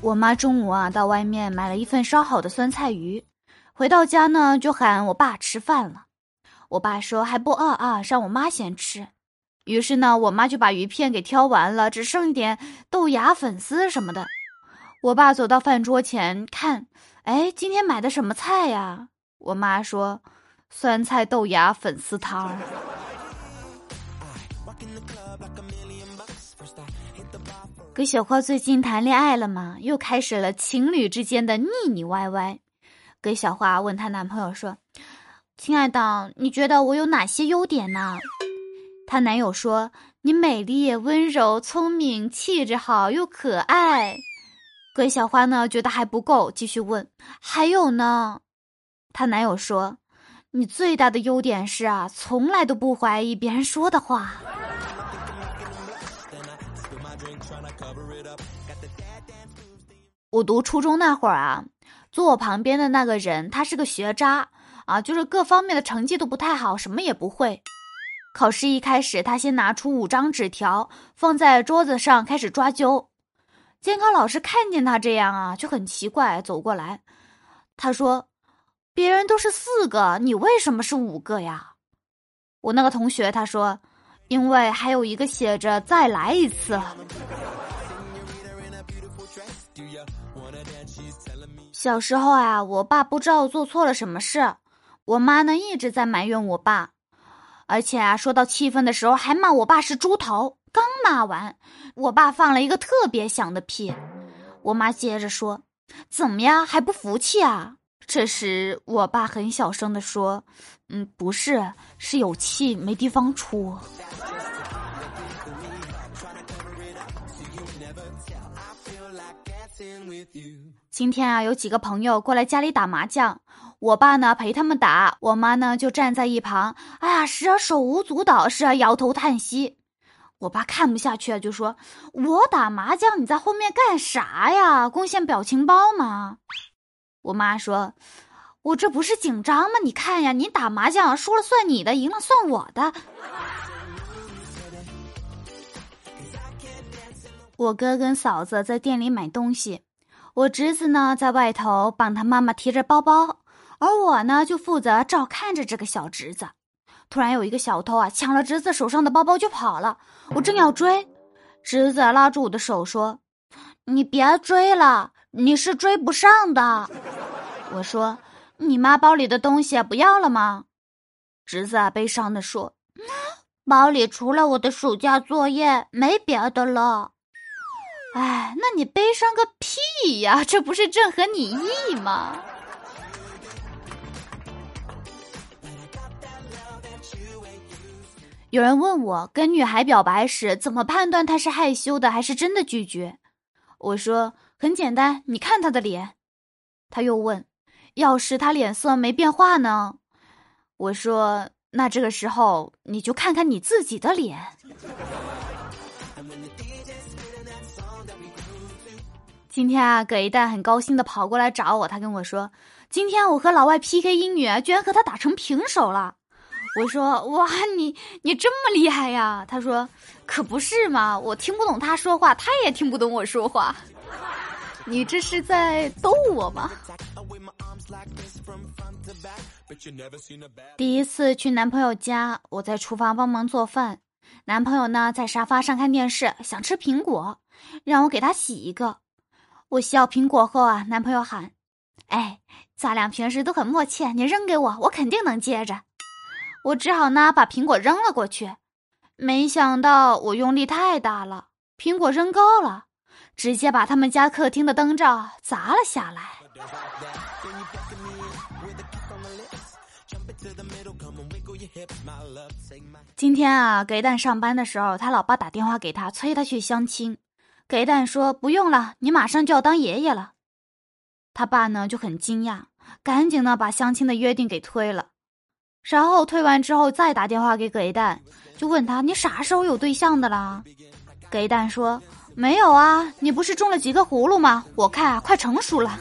我妈中午啊到外面买了一份烧好的酸菜鱼，回到家呢就喊我爸吃饭了。我爸说还不饿啊，让我妈先吃。于是呢，我妈就把鱼片给挑完了，只剩一点豆芽、粉丝什么的。我爸走到饭桌前看，哎，今天买的什么菜呀？我妈说，酸菜豆芽粉丝汤。葛小花最近谈恋爱了吗？又开始了情侣之间的腻腻歪歪。葛小花问她男朋友说：“亲爱的，你觉得我有哪些优点呢？”她男友说：“你美丽、温柔、聪明、气质好又可爱。”葛小花呢觉得还不够，继续问：“还有呢？”她男友说：“你最大的优点是啊，从来都不怀疑别人说的话。”我读初中那会儿啊，坐我旁边的那个人，他是个学渣啊，就是各方面的成绩都不太好，什么也不会。考试一开始，他先拿出五张纸条放在桌子上开始抓阄。监考老师看见他这样啊，就很奇怪，走过来，他说：“别人都是四个，你为什么是五个呀？”我那个同学他说：“因为还有一个写着再来一次。”小时候啊，我爸不知道做错了什么事，我妈呢一直在埋怨我爸，而且啊，说到气愤的时候还骂我爸是猪头。刚骂完，我爸放了一个特别响的屁，我妈接着说：“怎么样，还不服气啊？”这时我爸很小声的说：“嗯，不是，是有气没地方出。”今天啊，有几个朋友过来家里打麻将，我爸呢陪他们打，我妈呢就站在一旁，哎呀，时而手舞足蹈，时而摇头叹息。我爸看不下去啊，就说：“我打麻将，你在后面干啥呀？贡献表情包吗？”我妈说：“我这不是紧张吗？你看呀，你打麻将输了算你的，赢了算我的。”我哥跟嫂子在店里买东西。我侄子呢，在外头帮他妈妈提着包包，而我呢，就负责照看着这个小侄子。突然有一个小偷啊，抢了侄子手上的包包就跑了。我正要追，侄子拉住我的手说：“你别追了，你是追不上的。”我说：“你妈包里的东西不要了吗？”侄子啊，悲伤的说：“包里除了我的暑假作业，没别的了。”哎，那你悲伤个屁呀！这不是正合你意吗？有人问我，跟女孩表白时怎么判断她是害羞的还是真的拒绝？我说很简单，你看他的脸。他又问，要是他脸色没变化呢？我说那这个时候你就看看你自己的脸。今天啊，葛一蛋很高兴的跑过来找我，他跟我说：“今天我和老外 PK 英语，居然和他打成平手了。”我说：“哇，你你这么厉害呀？”他说：“可不是嘛，我听不懂他说话，他也听不懂我说话。你这是在逗我吗？”第一次去男朋友家，我在厨房帮忙做饭，男朋友呢在沙发上看电视，想吃苹果，让我给他洗一个。我洗好苹果后啊，男朋友喊：“哎，咱俩平时都很默契，你扔给我，我肯定能接着。”我只好呢把苹果扔了过去，没想到我用力太大了，苹果扔高了，直接把他们家客厅的灯罩砸了下来。今天啊，给蛋上班的时候，他老爸打电话给他，催他去相亲。给蛋说不用了，你马上就要当爷爷了。他爸呢就很惊讶，赶紧呢把相亲的约定给推了。然后推完之后再打电话给给蛋，就问他你啥时候有对象的啦？给蛋说没有啊，你不是种了几个葫芦吗？我看啊，快成熟了。